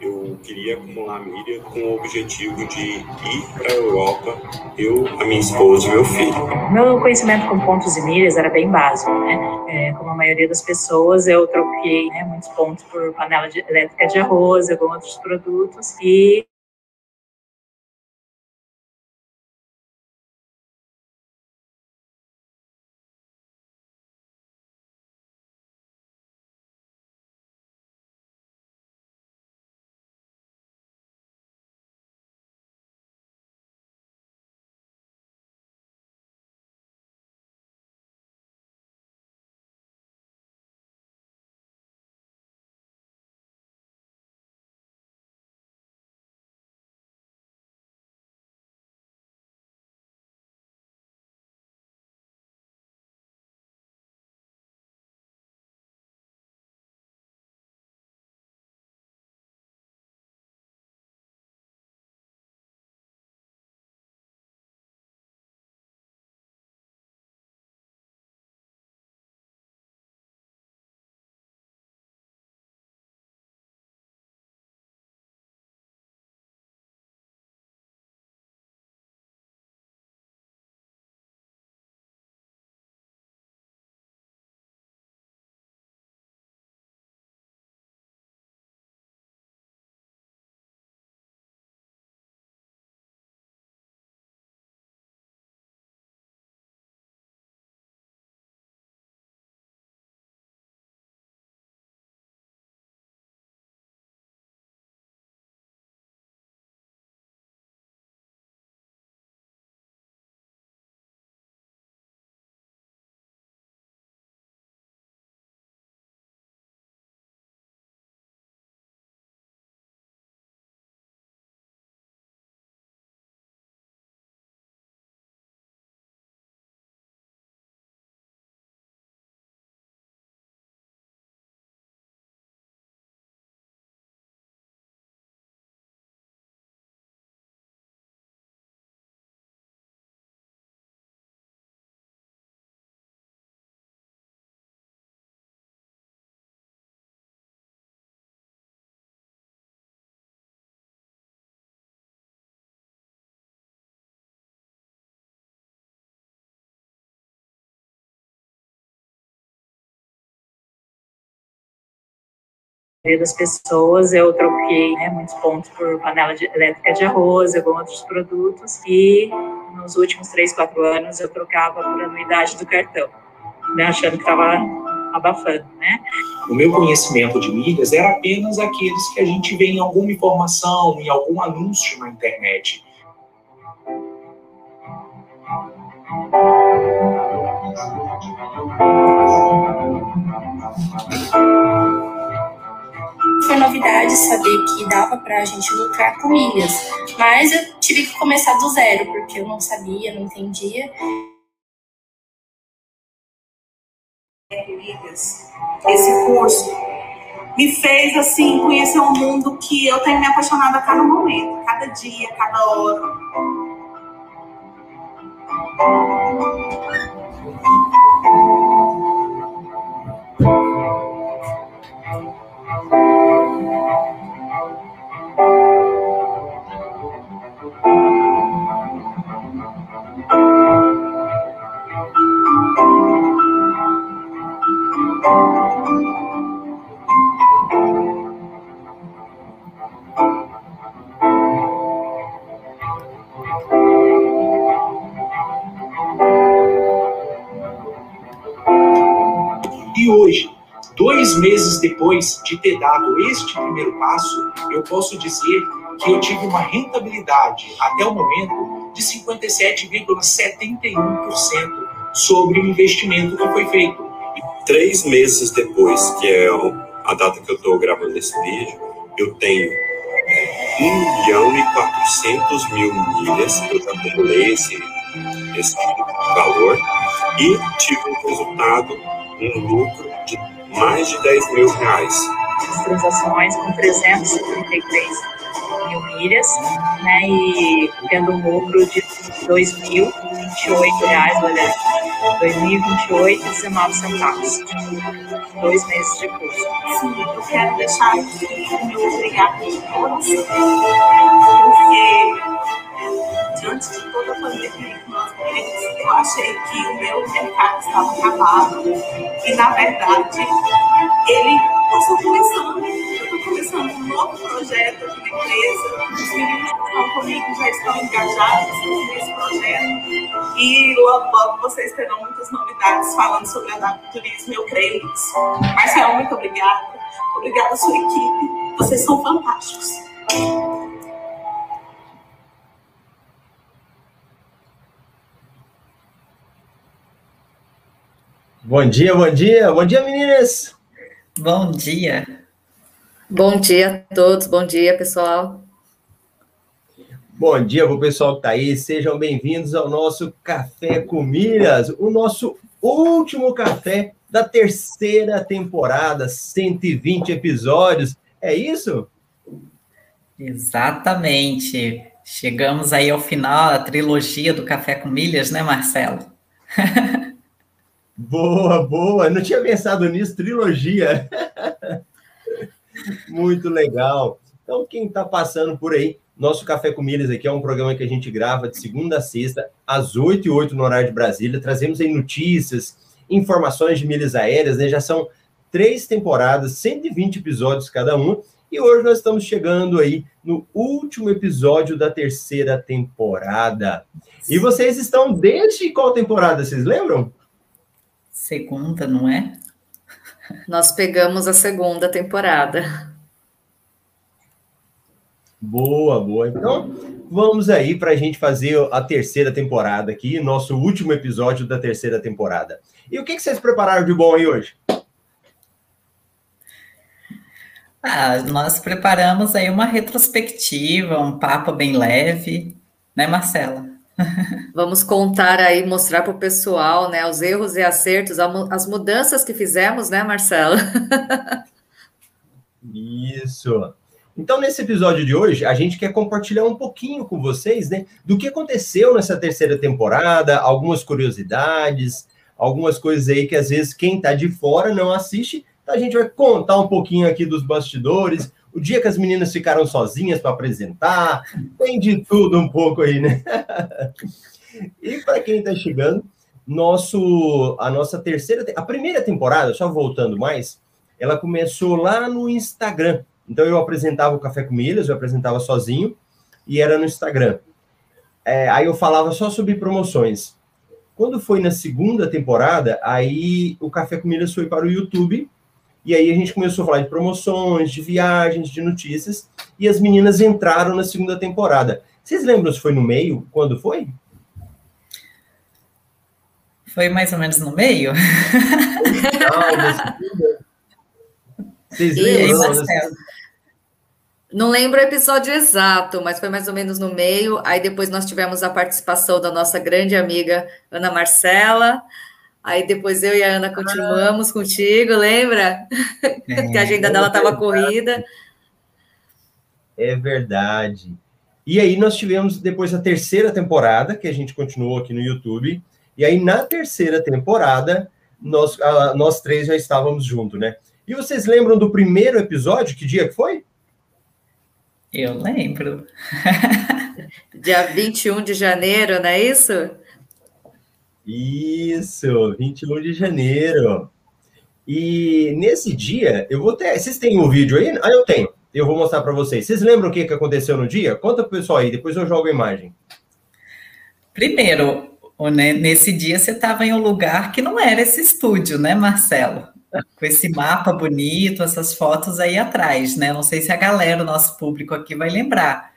eu queria acumular milha com o objetivo de ir para a Europa, eu, a minha esposa e meu filho. Meu conhecimento com pontos e milhas era bem básico, né? É, como a maioria das pessoas, eu troquei né, muitos pontos por panela de, elétrica de arroz, alguns outros produtos, e das pessoas, eu troquei né, muitos pontos por panela de, elétrica de arroz, alguns outros produtos, e nos últimos três, quatro anos eu trocava por anuidade do cartão, né, achando que estava abafando, né? O meu conhecimento de milhas era apenas aqueles que a gente vê em alguma informação, em algum anúncio na internet. Foi novidade saber que dava para a gente lucrar com milhas, mas eu tive que começar do zero, porque eu não sabia, não entendia. Esse curso me fez assim conhecer um mundo que eu tenho me apaixonado a cada momento, cada dia, cada hora. Depois de ter dado este primeiro passo, eu posso dizer que eu tive uma rentabilidade, até o momento, de 57,71% sobre o investimento que foi feito. Três meses depois, que é a data que eu estou gravando esse vídeo, eu tenho 1 milhão e 400 mil milhas, eu já acumulei esse, esse valor, e tive um resultado, um lucro mais de 10 mil reais. As transações com 333 mil milhas, né, e tendo um lucro de R$ 2.028, olha, R$ 2.028,19 centavos. Dois meses de curso. Sim, eu quero deixar aqui o meu obrigado compartilhar com eu achei que o meu mercado estava acabado. E, na verdade, ele está começando. Eu estou começando um novo projeto aqui na empresa. Os meninos que estão comigo já estão engajados nesse projeto. E logo, logo vocês terão muitas novidades falando sobre adapturismo. Eu creio nisso. Marcelo, muito obrigada. Obrigada à sua equipe. Vocês são fantásticos. Bom dia, bom dia, bom dia, meninas! Bom dia! Bom dia a todos, bom dia, pessoal! Bom dia para o pessoal que está aí, sejam bem-vindos ao nosso Café com Milhas, o nosso último café da terceira temporada, 120 episódios. É isso? Exatamente. Chegamos aí ao final da trilogia do Café com Milhas, né, Marcelo? boa, boa. Não tinha pensado nisso, trilogia. Muito legal. Então, quem está passando por aí, nosso Café com Milhas aqui é um programa que a gente grava de segunda a sexta, às 8 e 8 no horário de Brasília. Trazemos aí notícias, informações de milhas aéreas, né? Já são três temporadas, 120 episódios cada um. E hoje nós estamos chegando aí no último episódio da terceira temporada. E vocês estão desde qual temporada, vocês lembram? Segunda, não é? Nós pegamos a segunda temporada. Boa, boa. Então, vamos aí para a gente fazer a terceira temporada aqui, nosso último episódio da terceira temporada. E o que, que vocês prepararam de bom aí hoje? Ah, nós preparamos aí uma retrospectiva, um papo bem leve, né, Marcela? Vamos contar aí, mostrar para o pessoal, né, os erros e acertos, as mudanças que fizemos, né, Marcela? Isso. Então, nesse episódio de hoje, a gente quer compartilhar um pouquinho com vocês, né, do que aconteceu nessa terceira temporada, algumas curiosidades, algumas coisas aí que às vezes quem está de fora não assiste. Então, a gente vai contar um pouquinho aqui dos bastidores, o dia que as meninas ficaram sozinhas para apresentar, tem de tudo um pouco aí, né? e para quem está chegando, nosso, a nossa terceira, a primeira temporada, só voltando mais, ela começou lá no Instagram. Então eu apresentava o Café com Milhas, eu apresentava sozinho e era no Instagram. É, aí eu falava só sobre promoções. Quando foi na segunda temporada, aí o Café com Milhas foi para o YouTube e aí a gente começou a falar de promoções, de viagens, de notícias e as meninas entraram na segunda temporada. Vocês lembram se foi no meio? Quando foi? Foi mais ou menos no meio. Vocês lembram? Não lembro o episódio exato, mas foi mais ou menos no meio. Aí depois nós tivemos a participação da nossa grande amiga Ana Marcela. Aí depois eu e a Ana continuamos contigo, lembra? É, que a agenda dela estava corrida. É verdade. E aí nós tivemos depois a terceira temporada, que a gente continuou aqui no YouTube. E aí na terceira temporada, nós, nós três já estávamos juntos, né? E vocês lembram do primeiro episódio? Que dia que foi? Eu lembro. Dia 21 de janeiro, não é isso? Isso, 21 de janeiro. E nesse dia, eu vou ter. Vocês têm o um vídeo aí? Ah, eu tenho. Eu vou mostrar para vocês. Vocês lembram o que, que aconteceu no dia? Conta pro pessoal aí, depois eu jogo a imagem. Primeiro, nesse dia você estava em um lugar que não era esse estúdio, né, Marcelo? com esse mapa bonito, essas fotos aí atrás, né? Não sei se a galera, o nosso público aqui vai lembrar,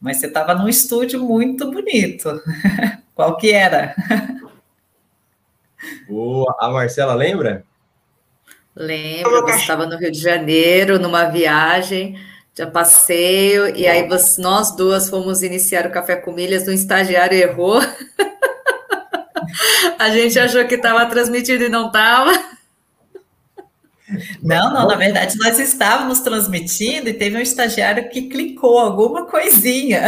mas você estava num estúdio muito bonito. Qual que era? Boa. A Marcela lembra? Lembro, você estava no Rio de Janeiro, numa viagem de passeio, e aí você, nós duas fomos iniciar o Café com Milhas, um estagiário errou. A gente achou que estava transmitido e não estava. Não, não, na verdade nós estávamos transmitindo e teve um estagiário que clicou alguma coisinha.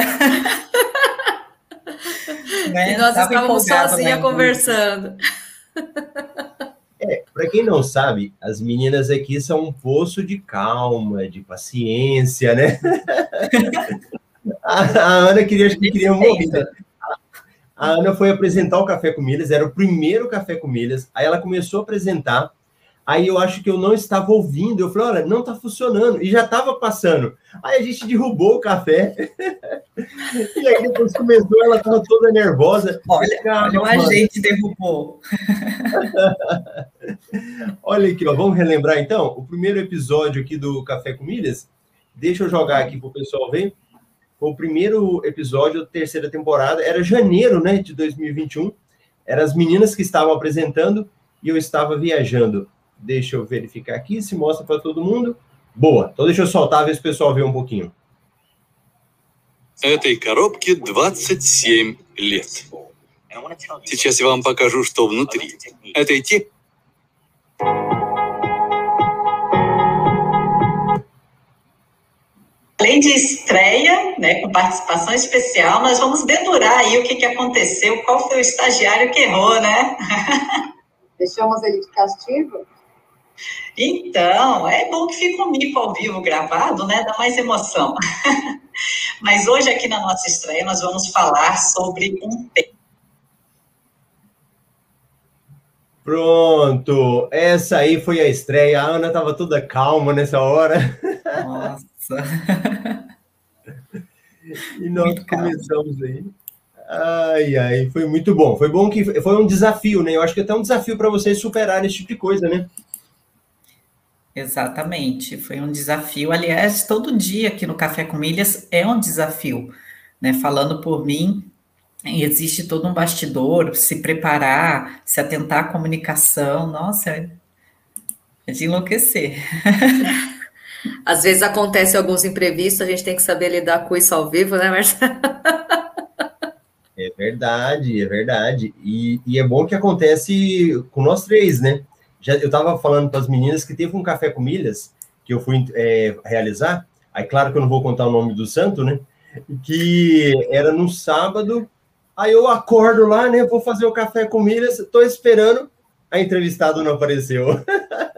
né? E nós Tava estávamos sozinha conversando. É, Para quem não sabe, as meninas aqui são um poço de calma, de paciência, né? a, a, Ana queria, acho que queria morrer. A Ana foi apresentar o Café com Milhas, era o primeiro Café com Milhas. Aí ela começou a apresentar. Aí eu acho que eu não estava ouvindo. Eu falei, olha, não está funcionando. E já estava passando. Aí a gente derrubou o café. e aí depois começou, ela estava toda nervosa. Olha, olha o agente derrubou. olha aqui, ó, vamos relembrar então o primeiro episódio aqui do Café com Milhas. Deixa eu jogar aqui para o pessoal ver. Foi o primeiro episódio da terceira temporada. Era janeiro, né, de 2021. Eram as meninas que estavam apresentando e eu estava viajando. Deixa eu verificar aqui se mostra para todo mundo. Boa. Então deixa eu soltar, ver se o pessoal vê um pouquinho. Этой коробке 27 лет. Сейчас я вам покажу, что внутри. Это идти? Além de estreia, né, com participação especial, nós vamos dedurar aí o que, que aconteceu, qual foi o estagiário que errou, né? Deixamos ele de castigo? Então, é bom que fica um mico ao vivo gravado, né? Dá mais emoção. Mas hoje, aqui na nossa estreia, nós vamos falar sobre um tema. Pronto, essa aí foi a estreia. A Ana estava toda calma nessa hora. Nossa. e nós muito começamos calma. aí. Ai, ai, foi muito bom. Foi bom que foi um desafio, né? Eu acho que é até um desafio para vocês superarem esse tipo de coisa, né? Exatamente, foi um desafio. Aliás, todo dia aqui no Café com Milhas é um desafio, né? Falando por mim, existe todo um bastidor, se preparar, se atentar à comunicação. Nossa, é de enlouquecer. Às vezes acontece alguns imprevistos, a gente tem que saber lidar com isso ao vivo, né, Marcelo? É verdade, é verdade. E, e é bom que acontece com nós três, né? Já, eu estava falando para as meninas que teve um café com milhas que eu fui é, realizar. Aí, claro que eu não vou contar o nome do santo, né? Que era no sábado. Aí eu acordo lá, né? Vou fazer o café com milhas, estou esperando. A entrevistada não apareceu.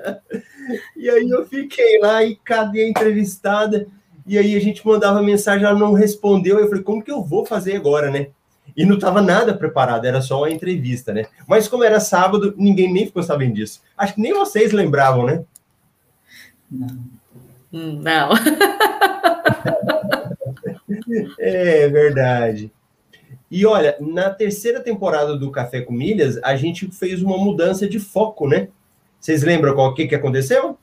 e aí eu fiquei lá e cadê a entrevistada? E aí a gente mandava mensagem, ela não respondeu. Eu falei, como que eu vou fazer agora, né? E não estava nada preparado, era só uma entrevista, né? Mas como era sábado, ninguém nem ficou sabendo disso. Acho que nem vocês lembravam, né? Não. Não. é verdade. E olha, na terceira temporada do Café com Milhas, a gente fez uma mudança de foco, né? Vocês lembram qual que, que aconteceu?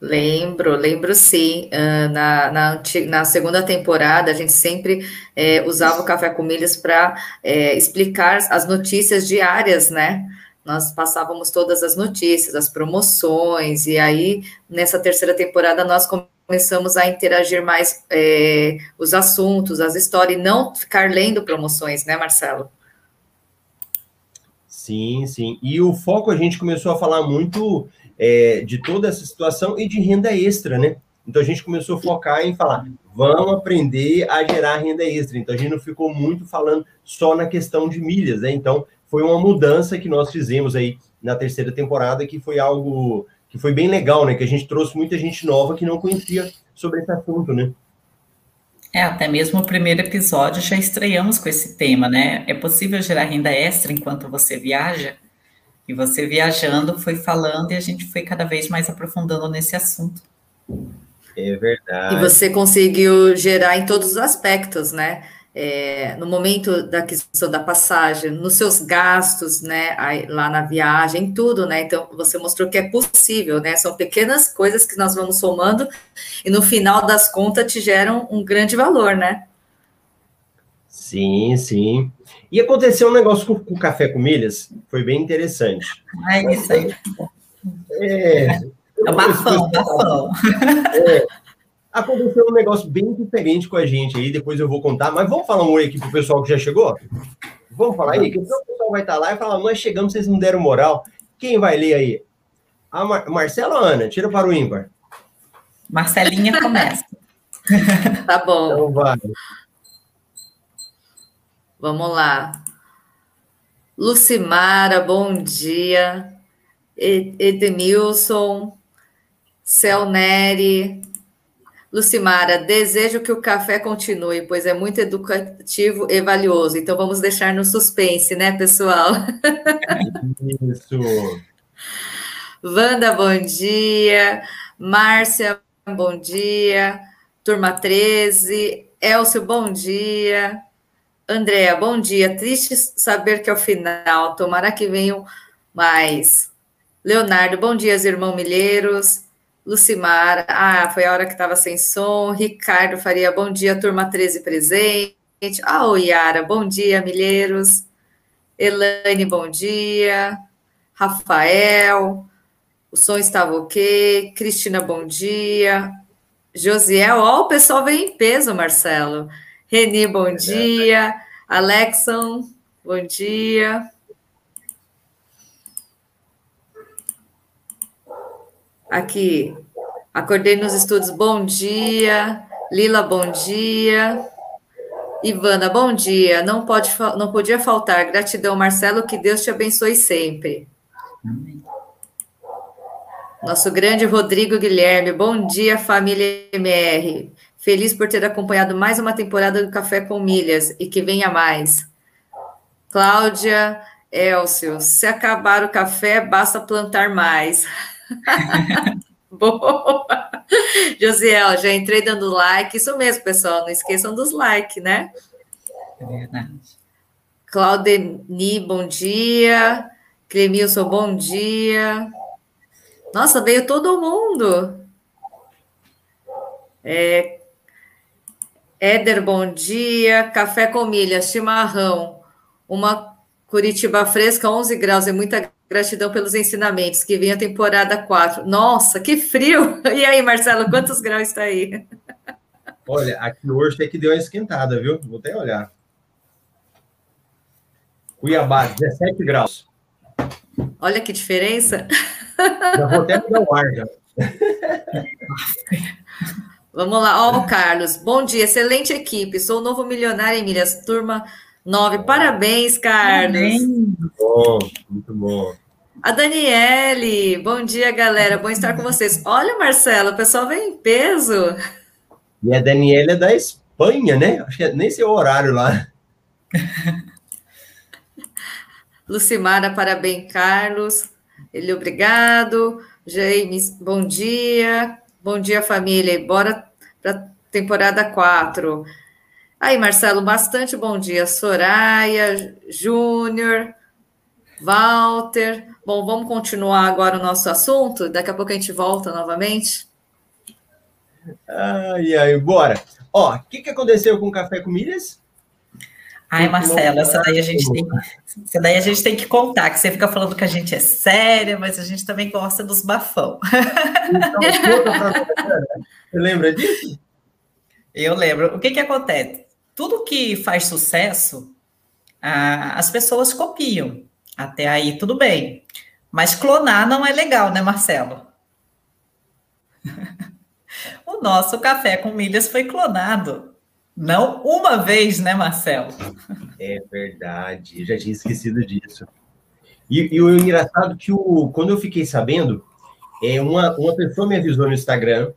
Lembro, lembro sim. Uh, na, na, na, segunda temporada, a gente sempre é, usava o Café com Milhas para é, explicar as notícias diárias, né? Nós passávamos todas as notícias, as promoções, e aí, nessa terceira temporada, nós começamos a interagir mais é, os assuntos, as histórias, e não ficar lendo promoções, né, Marcelo? Sim, sim. E o foco a gente começou a falar muito é, de toda essa situação e de renda extra, né? Então a gente começou a focar em falar, vamos aprender a gerar renda extra. Então a gente não ficou muito falando só na questão de milhas, né? Então foi uma mudança que nós fizemos aí na terceira temporada, que foi algo que foi bem legal, né? Que a gente trouxe muita gente nova que não conhecia sobre esse assunto, né? É, até mesmo o primeiro episódio já estreamos com esse tema, né? É possível gerar renda extra enquanto você viaja? E você viajando foi falando e a gente foi cada vez mais aprofundando nesse assunto. É verdade. E você conseguiu gerar em todos os aspectos, né? É, no momento da aquisição da passagem, nos seus gastos, né, aí, lá na viagem, tudo, né? Então você mostrou que é possível, né? São pequenas coisas que nós vamos somando e no final das contas te geram um grande valor, né? Sim, sim. E aconteceu um negócio com, com o café com milhas, foi bem interessante. É isso aí. É, é bafão, bafão. É, aconteceu um negócio bem diferente com a gente aí, depois eu vou contar, mas vamos falar um oi aqui pro pessoal que já chegou? Vamos falar aí, que o pessoal vai estar lá e falar, nós chegamos, vocês não deram moral. Quem vai ler aí? A Mar Marcela ou Ana? Tira para o ímpar. Marcelinha começa. tá bom. Então vai. Vamos lá. Lucimara, bom dia. Edmilson, Celneri, Lucimara, desejo que o café continue, pois é muito educativo e valioso. Então vamos deixar no suspense, né, pessoal? Isso. Wanda, bom dia. Márcia, bom dia. Turma 13. Elcio, bom dia. Andréa, bom dia. Triste saber que ao final, tomara que venham mais. Leonardo, bom dia, irmão Milheiros. Lucimara, ah, foi a hora que estava sem som. Ricardo Faria, bom dia, turma 13 presente. Ah, oh, Yara, bom dia, Milheiros. Elaine, bom dia. Rafael, o som estava ok. Cristina, bom dia. Josiel, ó, o pessoal vem em peso, Marcelo. Reni, bom é dia. Alexon, bom dia. Aqui, acordei nos estudos, bom dia. Lila, bom dia. Ivana, bom dia. Não, pode, não podia faltar. Gratidão, Marcelo, que Deus te abençoe sempre. Nosso grande Rodrigo Guilherme, bom dia, família MR. Feliz por ter acompanhado mais uma temporada do Café com Milhas e que venha mais. Cláudia Elcio, se acabar o café, basta plantar mais. Boa! Josiel, já entrei dando like. Isso mesmo, pessoal. Não esqueçam dos likes, né? É verdade. Claudeni, bom dia. Clemilson, bom dia. Nossa, veio todo mundo. É, Éder, bom dia. Café com milhas, chimarrão. Uma Curitiba fresca, 11 graus. E muita gratidão pelos ensinamentos. Que vem a temporada 4. Nossa, que frio! E aí, Marcelo, quantos graus está aí? Olha, aqui hoje é que deu uma esquentada, viu? Vou até olhar. Cuiabá, 17 graus. Olha que diferença. Já vou até dar o ar, já. Vamos lá, ó, oh, Carlos. Bom dia, excelente equipe. Sou o novo milionário em milhas, turma 9. Parabéns, Carlos. Parabéns. Muito bom, muito bom. A Daniele, bom dia, galera. Bom estar com vocês. Olha, Marcelo, o pessoal vem em peso. E a Daniela é da Espanha, né? Acho que é nem seu horário lá. Lucimara, parabéns, Carlos. Ele, obrigado. James, bom dia. Bom dia, família. Bora para temporada 4. Aí, Marcelo, bastante bom dia. Soraya, Júnior, Walter. Bom, vamos continuar agora o nosso assunto. Daqui a pouco a gente volta novamente. Ai, ai, bora. Ó, o que, que aconteceu com o Café com Milhas? Ai, Marcelo, essa daí a gente tem, essa daí a gente tem que contar, que você fica falando que a gente é séria, mas a gente também gosta dos bafão. Então, você lembra disso? Eu lembro. O que que acontece? Tudo que faz sucesso, as pessoas copiam. Até aí tudo bem. Mas clonar não é legal, né, Marcelo? o nosso café com milhas foi clonado. Não uma vez, né, Marcelo? É verdade, eu já tinha esquecido disso. E, e o engraçado é que o, quando eu fiquei sabendo, é, uma, uma pessoa me avisou no Instagram,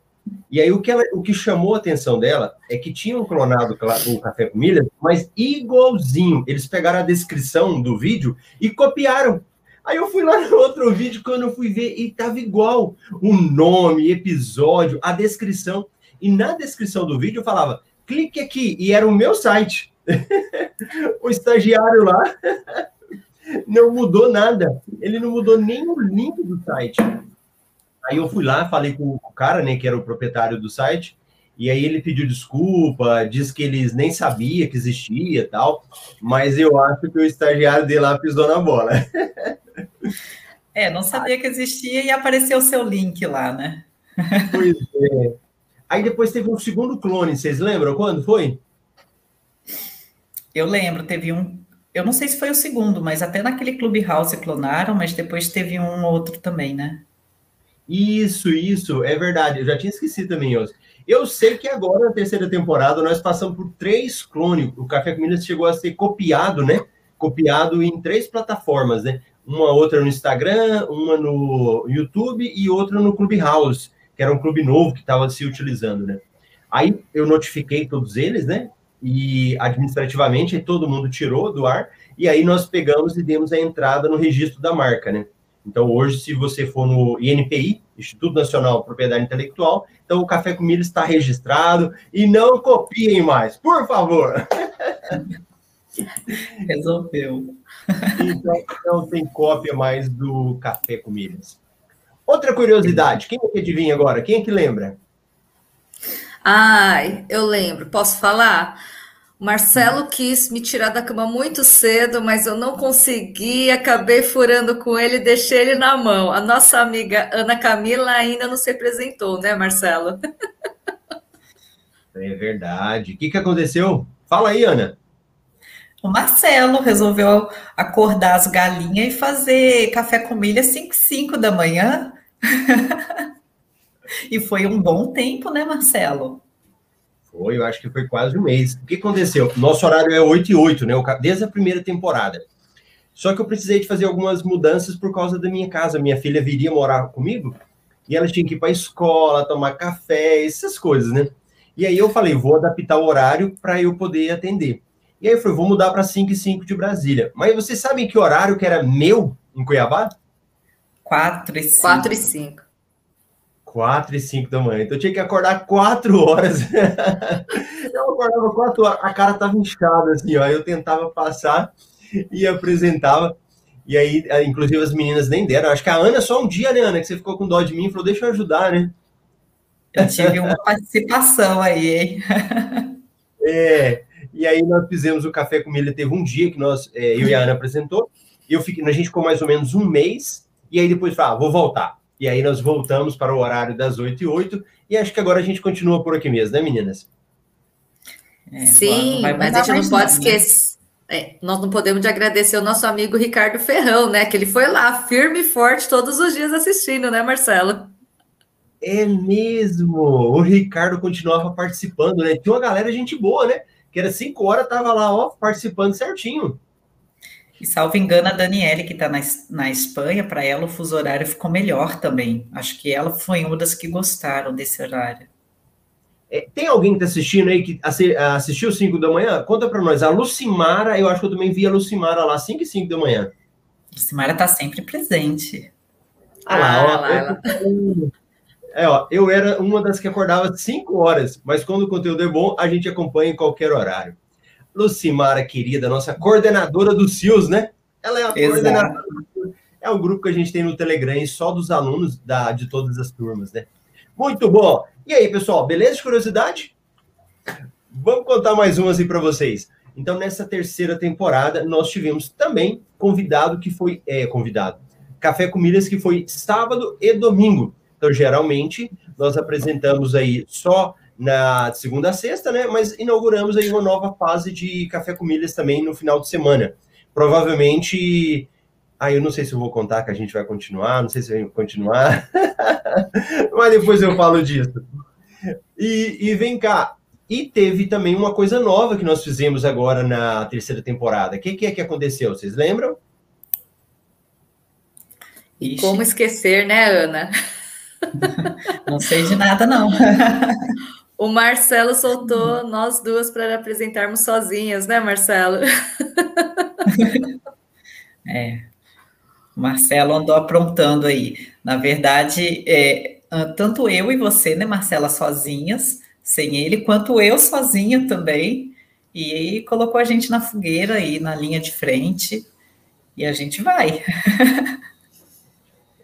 e aí o que, ela, o que chamou a atenção dela é que tinham clonado o Café com Milhas, mas igualzinho. Eles pegaram a descrição do vídeo e copiaram. Aí eu fui lá no outro vídeo, quando eu fui ver, e tava igual. O nome, episódio, a descrição. E na descrição do vídeo falava clique aqui, e era o meu site. o estagiário lá não mudou nada. Ele não mudou nem o link do site. Aí eu fui lá, falei com o cara, né, que era o proprietário do site, e aí ele pediu desculpa, disse que eles nem sabia que existia e tal, mas eu acho que o estagiário dele lá pisou na bola. É, não sabia que existia e apareceu o seu link lá, né? Pois é. Aí depois teve um segundo clone, vocês lembram quando foi? Eu lembro, teve um. Eu não sei se foi o segundo, mas até naquele Clubhouse clonaram, mas depois teve um outro também, né? Isso, isso, é verdade. Eu já tinha esquecido também, eu. Eu sei que agora, na terceira temporada, nós passamos por três clones. O Café com Minas chegou a ser copiado, né? Copiado em três plataformas, né? uma outra no Instagram, uma no YouTube e outra no Clubhouse, que era um clube novo que estava se utilizando, né? Aí eu notifiquei todos eles, né? E administrativamente todo mundo tirou do ar, e aí nós pegamos e demos a entrada no registro da marca, né? Então, hoje, se você for no INPI, Instituto Nacional de Propriedade Intelectual, então o Café com Milho está registrado e não copiem mais, por favor. Resolveu. Então, não tem cópia mais do Café com Milhas. Outra curiosidade, quem é que adivinha agora? Quem é que lembra? Ai, eu lembro. Posso falar? Marcelo quis me tirar da cama muito cedo, mas eu não consegui, acabei furando com ele e deixei ele na mão. A nossa amiga Ana Camila ainda não se apresentou, né, Marcelo? É verdade. O que, que aconteceu? Fala aí, Ana. O Marcelo resolveu acordar as galinhas e fazer café com milha 5 5 da manhã. e foi um bom tempo, né, Marcelo? Foi, eu acho que foi quase um mês. O que aconteceu? Nosso horário é 8 e 8, né? Desde a primeira temporada. Só que eu precisei de fazer algumas mudanças por causa da minha casa. Minha filha viria morar comigo e ela tinha que ir para a escola, tomar café, essas coisas, né? E aí eu falei, vou adaptar o horário para eu poder atender. E aí eu falei, vou mudar para 5 e 5 de Brasília. Mas vocês sabem que horário que era meu em Cuiabá? 4 e 5. 4 e 5. 4 e 5 da manhã. Então eu tinha que acordar 4 horas. eu acordava 4 horas, a cara tava inchada, assim, ó. Eu tentava passar e apresentava. E aí, inclusive, as meninas nem deram. Acho que a Ana só um dia, né, Ana, que você ficou com dó de mim e falou, deixa eu ajudar, né? Eu tive uma participação aí, hein? é. E aí nós fizemos o Café com Milha, teve um dia que nós, é, eu e a Ana apresentou. Eu fiquei, a gente ficou mais ou menos um mês. E aí depois falou, ah, vou voltar e aí nós voltamos para o horário das 8 e 8 e acho que agora a gente continua por aqui mesmo, né, meninas? É, Sim, mas a gente não pode né? esquecer. É, nós não podemos de agradecer o nosso amigo Ricardo Ferrão, né? Que ele foi lá, firme e forte, todos os dias assistindo, né, Marcelo? É mesmo! O Ricardo continuava participando, né? Tinha uma galera gente boa, né? Que era 5 horas, tava lá, ó, participando certinho. E salvo engano, a Daniele, que está na, na Espanha, para ela o fuso horário ficou melhor também. Acho que ela foi uma das que gostaram desse horário. É, tem alguém que está assistindo aí que assistiu 5 da manhã? Conta para nós. A Lucimara, eu acho que eu também vi a Lucimara lá, 5 e 5 da manhã. Lucimara está sempre presente. Ah, lá, ah, ó, lá, eu, é, ó, eu era uma das que acordava 5 horas, mas quando o conteúdo é bom, a gente acompanha em qualquer horário. Lucimara, querida, nossa coordenadora do CIOS, né? Ela é a Exato. coordenadora. É um grupo que a gente tem no Telegram e só dos alunos da, de todas as turmas, né? Muito bom. E aí, pessoal, beleza de curiosidade? Vamos contar mais umas aí para vocês. Então, nessa terceira temporada, nós tivemos também convidado que foi é, convidado. Café com Milhas, que foi sábado e domingo. Então, geralmente, nós apresentamos aí só na segunda a sexta, né? Mas inauguramos aí uma nova fase de café com milhas também no final de semana. Provavelmente. Ah, eu não sei se eu vou contar que a gente vai continuar, não sei se vai continuar, mas depois eu falo disso. E, e vem cá, e teve também uma coisa nova que nós fizemos agora na terceira temporada. O que, que é que aconteceu? Vocês lembram? E como esquecer, né, Ana? Não sei de nada, não. O Marcelo soltou nós duas para apresentarmos sozinhas, né, Marcelo? é. O Marcelo andou aprontando aí. Na verdade, é, tanto eu e você, né, Marcela, sozinhas, sem ele, quanto eu sozinha também. E colocou a gente na fogueira aí, na linha de frente. E a gente vai.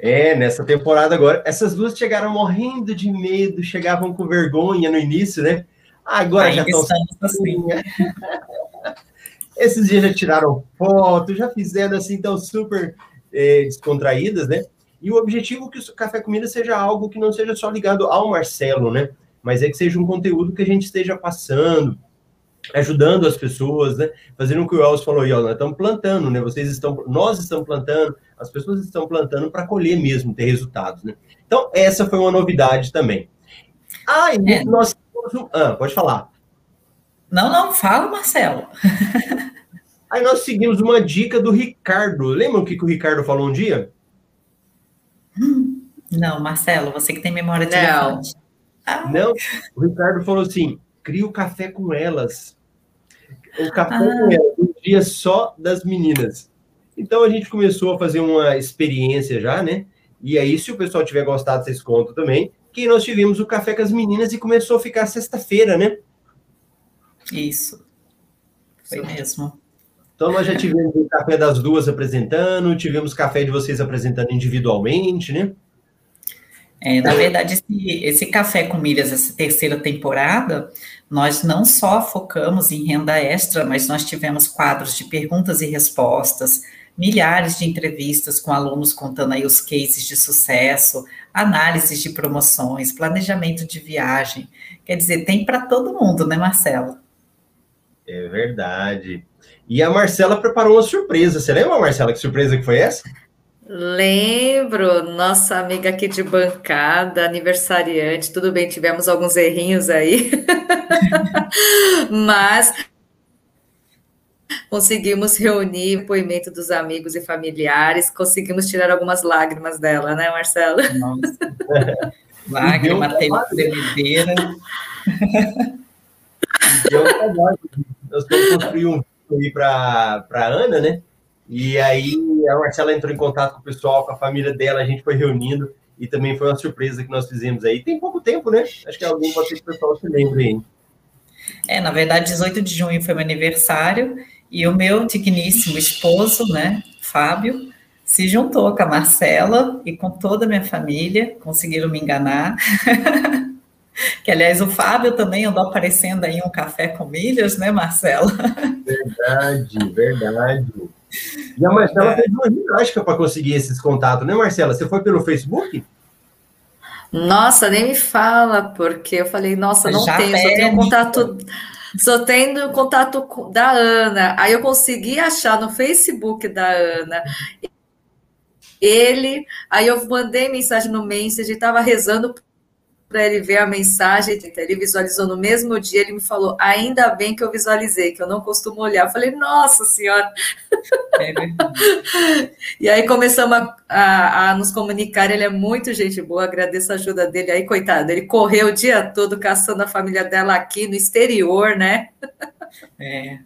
É, nessa temporada agora, essas duas chegaram morrendo de medo, chegavam com vergonha no início, né? Agora Aí já estão assim. Esses dias já tiraram foto, já fizeram assim, tão super é, descontraídas, né? E o objetivo é que o Café Comida seja algo que não seja só ligado ao Marcelo, né? Mas é que seja um conteúdo que a gente esteja passando, ajudando as pessoas, né? Fazendo o que o Elcio falou aí, ó, nós estamos plantando, né? Vocês estão, nós estamos plantando, as pessoas estão plantando para colher mesmo, ter resultados, né? Então, essa foi uma novidade também. Ah, e é. nós ah, pode falar. Não, não, fala, Marcelo. Aí nós seguimos uma dica do Ricardo. Lembra o que, que o Ricardo falou um dia? Não, Marcelo, você que tem memória de Não. Ah, Não, o Ricardo falou assim: cria o café com elas. O café Ah. elas, um dia só das meninas. Então a gente começou a fazer uma experiência já, né? E aí, se o pessoal tiver gostado, vocês contam também. Que nós tivemos o café com as meninas e começou a ficar sexta-feira, né? Isso. Foi mesmo. Então nós já tivemos o café das duas apresentando, tivemos café de vocês apresentando individualmente, né? É, na verdade, esse, esse Café com Milhas, essa terceira temporada, nós não só focamos em renda extra, mas nós tivemos quadros de perguntas e respostas, milhares de entrevistas com alunos contando aí os cases de sucesso, análises de promoções, planejamento de viagem. Quer dizer, tem para todo mundo, né, Marcelo? É verdade. E a Marcela preparou uma surpresa. Você lembra, Marcela, que surpresa que foi essa? Lembro, nossa amiga aqui de bancada, aniversariante, tudo bem, tivemos alguns errinhos aí, mas conseguimos reunir o depoimento dos amigos e familiares, conseguimos tirar algumas lágrimas dela, né, Marcela? Nossa. Lágrima, tremedeira. Que construir um vídeo aí para a Ana, né? E aí a Marcela entrou em contato com o pessoal, com a família dela, a gente foi reunindo e também foi uma surpresa que nós fizemos aí. Tem pouco tempo, né? Acho que alguém pode ser que o pessoal se lembre aí. É, na verdade, 18 de junho foi meu aniversário e o meu digníssimo esposo, né, Fábio, se juntou com a Marcela e com toda a minha família, conseguiram me enganar. que, aliás, o Fábio também andou aparecendo aí em um café com milhas, né, Marcela? Verdade, verdade. E a Marcela fez uma ginástica para conseguir esses contatos, né, Marcela? Você foi pelo Facebook? Nossa, nem me fala, porque eu falei, nossa, não Já tenho, só tenho contato, só tenho contato da Ana. Aí eu consegui achar no Facebook da Ana. Ele, aí eu mandei mensagem no Messenger, estava rezando para ele ver a mensagem, ele visualizou no mesmo dia, ele me falou, ainda bem que eu visualizei, que eu não costumo olhar. Eu falei, nossa senhora, É e aí começamos a, a- a nos comunicar, ele é muito gente boa, agradeço a ajuda dele. Aí, coitado, ele correu o dia todo caçando a família dela aqui no exterior, né? É.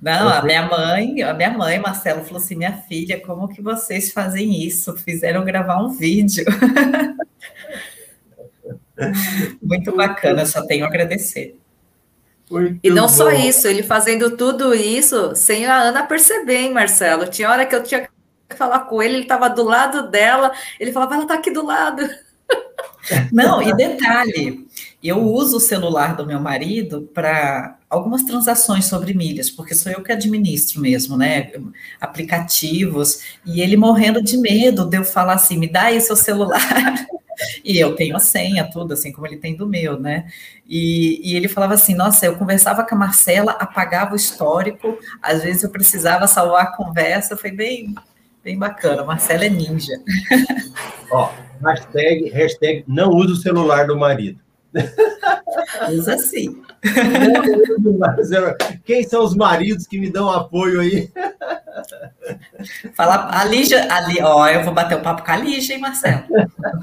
Não, a minha mãe, a minha mãe, Marcelo, falou assim: minha filha, como que vocês fazem isso? Fizeram gravar um vídeo. Muito bacana, só tenho a agradecer. Muito E não só bom. isso, ele fazendo tudo isso sem a Ana perceber, hein, Marcelo? Tinha hora que eu tinha que falar com ele, ele estava do lado dela, ele falava, ela está aqui do lado. Não, e detalhe, eu uso o celular do meu marido para algumas transações sobre milhas, porque sou eu que administro mesmo, né? Aplicativos, e ele morrendo de medo de eu falar assim: me dá aí seu celular. E eu tenho a senha, tudo, assim como ele tem do meu, né? E, e ele falava assim: nossa, eu conversava com a Marcela, apagava o histórico, às vezes eu precisava salvar a conversa, foi bem, bem bacana. Marcela é ninja. Ó, hashtag, hashtag não usa o celular do marido. Usa assim. Quem são os maridos que me dão apoio aí? Fala, a Lígia, ali, ó, eu vou bater o papo com a Lígia, hein, Marcelo?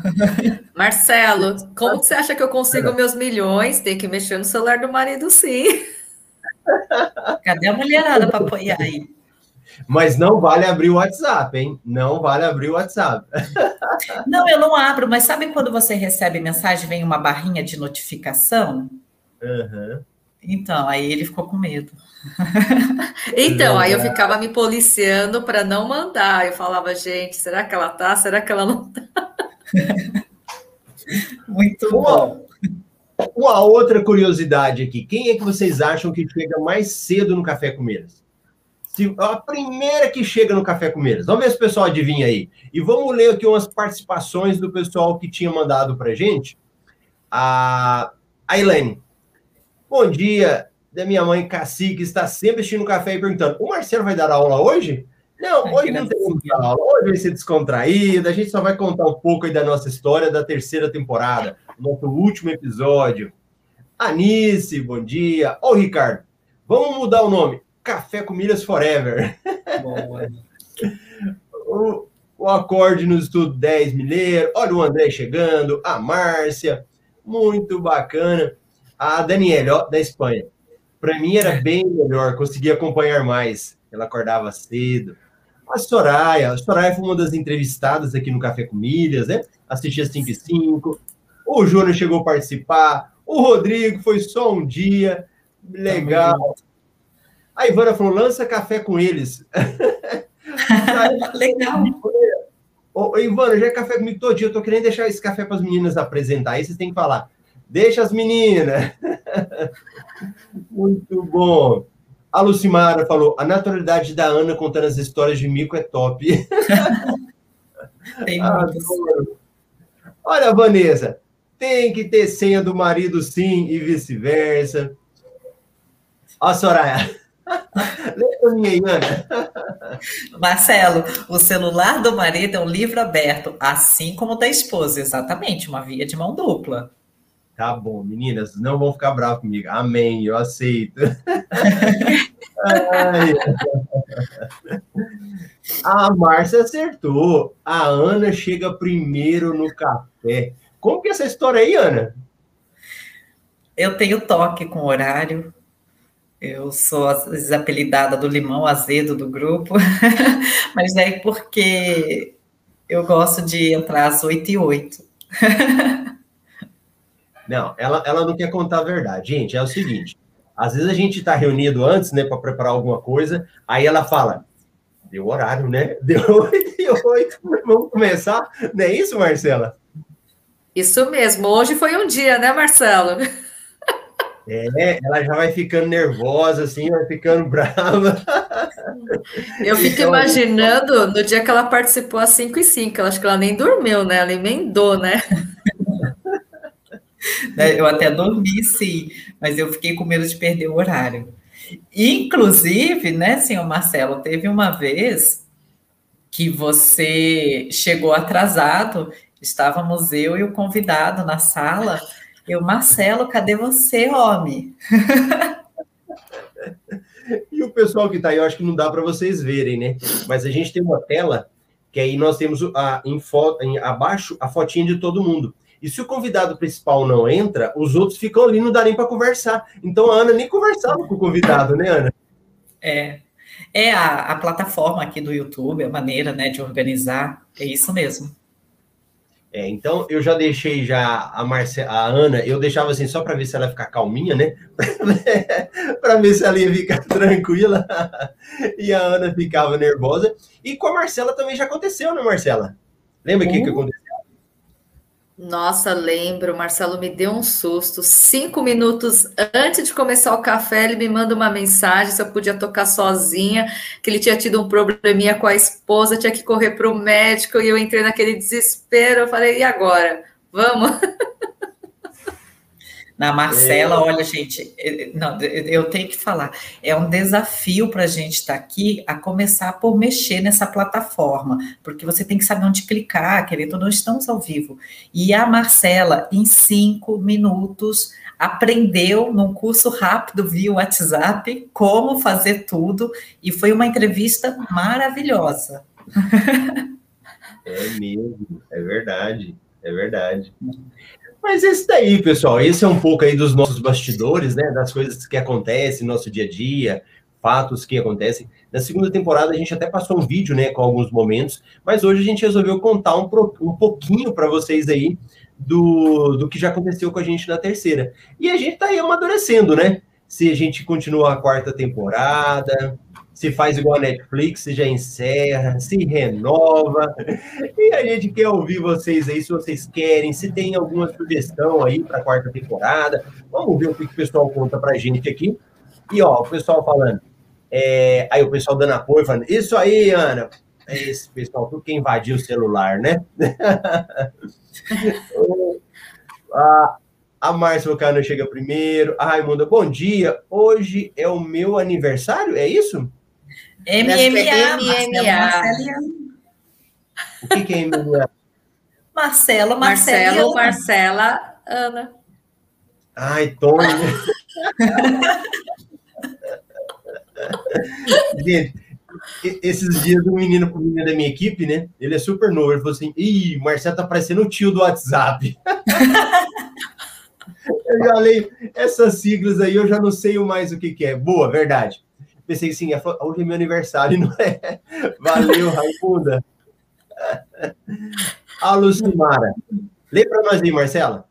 Marcelo, como você acha que eu consigo meus milhões? Tem que mexer no celular do marido, sim. Cadê a mulherada para apoiar aí? Mas não vale abrir o WhatsApp, hein? Não vale abrir o WhatsApp. Não, eu não abro, mas sabe quando você recebe mensagem, vem uma barrinha de notificação? Uhum. Então, aí ele ficou com medo. Então, aí eu ficava me policiando para não mandar. Eu falava, gente, será que ela tá? Será que ela não tá? Muito bom. Uma outra curiosidade aqui. Quem é que vocês acham que chega mais cedo no Café com Miras? Se, a primeira que chega no Café com Miras. Vamos ver se o pessoal adivinha aí. E vamos ler aqui umas participações do pessoal que tinha mandado pra gente. A, a Elaine. Bom dia, da minha mãe Cacique, está sempre assistindo o café e perguntando: o Marcelo vai dar aula hoje? Não, hoje não tem aula. Hoje vai ser descontraído. A gente só vai contar um pouco aí da nossa história da terceira temporada, nosso último episódio. Anice, bom dia. Ô, Ricardo, vamos mudar o nome. Café com Milhas Forever. o, o acorde no estudo 10 milheiro. Olha o André chegando, a Márcia, muito bacana. A Daniela, ó, da Espanha. Para mim era bem melhor, conseguia acompanhar mais. Ela acordava cedo. A Soraya, a Soraya foi uma das entrevistadas aqui no Café com Milhas, né? Assistia 5 e 5. O Júnior chegou a participar. O Rodrigo foi só um dia. Legal. A Ivana falou: lança café com eles. Legal. Ô, Ivana, já é café comigo todo dia. Eu tô querendo deixar esse café para as meninas apresentar. Aí vocês têm que falar. Deixa as meninas. Muito bom. A Lucimara falou: a naturalidade da Ana contando as histórias de mico é top. Tem ah, Olha, Vanessa, tem que ter senha do marido sim e vice-versa. Ó, Soraya. Lembra minha aí, Ana. Marcelo, o celular do marido é um livro aberto, assim como o da esposa, exatamente, uma via de mão dupla. Tá bom, meninas, não vão ficar bravas comigo. Amém, eu aceito. A Márcia acertou. A Ana chega primeiro no café. Como que é essa história aí, Ana? Eu tenho toque com horário. Eu sou a desapelidada do limão azedo do grupo, mas é porque eu gosto de entrar às 8 e 8. Não, ela, ela não quer contar a verdade. Gente, é o seguinte: às vezes a gente está reunido antes, né, para preparar alguma coisa, aí ela fala, deu horário, né? Deu oito e oito, vamos começar? Não é isso, Marcela? Isso mesmo, hoje foi um dia, né, Marcelo? É, ela já vai ficando nervosa, assim, vai ficando brava. Eu fico então, imaginando no dia que ela participou às 5 e 5, acho que ela nem dormiu, né? Ela emendou, né? Né, eu até dormi, sim, mas eu fiquei com medo de perder o horário. Inclusive, né, senhor Marcelo, teve uma vez que você chegou atrasado, estávamos eu e o convidado na sala. Eu, Marcelo, cadê você, homem? e o pessoal que está aí, eu acho que não dá para vocês verem, né? Mas a gente tem uma tela que aí nós temos a, em foto, em, abaixo a fotinha de todo mundo. E se o convidado principal não entra, os outros ficam ali, não dá nem para conversar. Então a Ana nem conversava com o convidado, né, Ana? É. É a, a plataforma aqui do YouTube, a maneira né, de organizar, é isso mesmo. É, então eu já deixei já a Marce... a Ana, eu deixava assim só para ver se ela ia ficar calminha, né? para ver se ela ia ficar tranquila. e a Ana ficava nervosa. E com a Marcela também já aconteceu, né, Marcela? Lembra o uh. que, que aconteceu? Nossa, lembro, o Marcelo me deu um susto. Cinco minutos antes de começar o café, ele me manda uma mensagem se eu podia tocar sozinha, que ele tinha tido um probleminha com a esposa, tinha que correr para o médico, e eu entrei naquele desespero. Eu falei, e agora? Vamos? Na Marcela, é. olha, gente, não, eu tenho que falar, é um desafio para a gente estar tá aqui a começar por mexer nessa plataforma, porque você tem que saber onde clicar, querido, nós estamos ao vivo. E a Marcela, em cinco minutos, aprendeu num curso rápido via WhatsApp como fazer tudo, e foi uma entrevista maravilhosa. É mesmo, é verdade, é verdade. Mas esse daí, pessoal, esse é um pouco aí dos nossos bastidores, né? Das coisas que acontecem no nosso dia a dia, fatos que acontecem. Na segunda temporada a gente até passou um vídeo, né, com alguns momentos, mas hoje a gente resolveu contar um, um pouquinho para vocês aí do, do que já aconteceu com a gente na terceira. E a gente tá aí amadurecendo, né? Se a gente continua a quarta temporada, se faz igual a Netflix, já encerra, se renova. E a gente quer ouvir vocês aí, se vocês querem, se tem alguma sugestão aí para a quarta temporada. Vamos ver o que, que o pessoal conta para a gente aqui. E ó, o pessoal falando, é... aí o pessoal dando apoio, falando, isso aí, Ana. É esse pessoal, tudo que invadiu o celular, né? a, a Márcia Lucano chega primeiro. A Raimunda, bom dia. Hoje é o meu aniversário, é isso? MMA. MMA. O que, que é MMA? Marcelo, Marcelo, Marcela, Ana. Ai, Tony. Gente, esses dias um menino, um menino da minha equipe, né? Ele é super novo. Ele falou assim: Ih, Marcelo tá parecendo o tio do WhatsApp. eu já leio essas siglas aí, eu já não sei mais o que, que é. Boa, verdade. Pensei assim, hoje é meu aniversário, não é? Valeu, Raimunda. A Lucimara. Lê para nós aí, Marcela.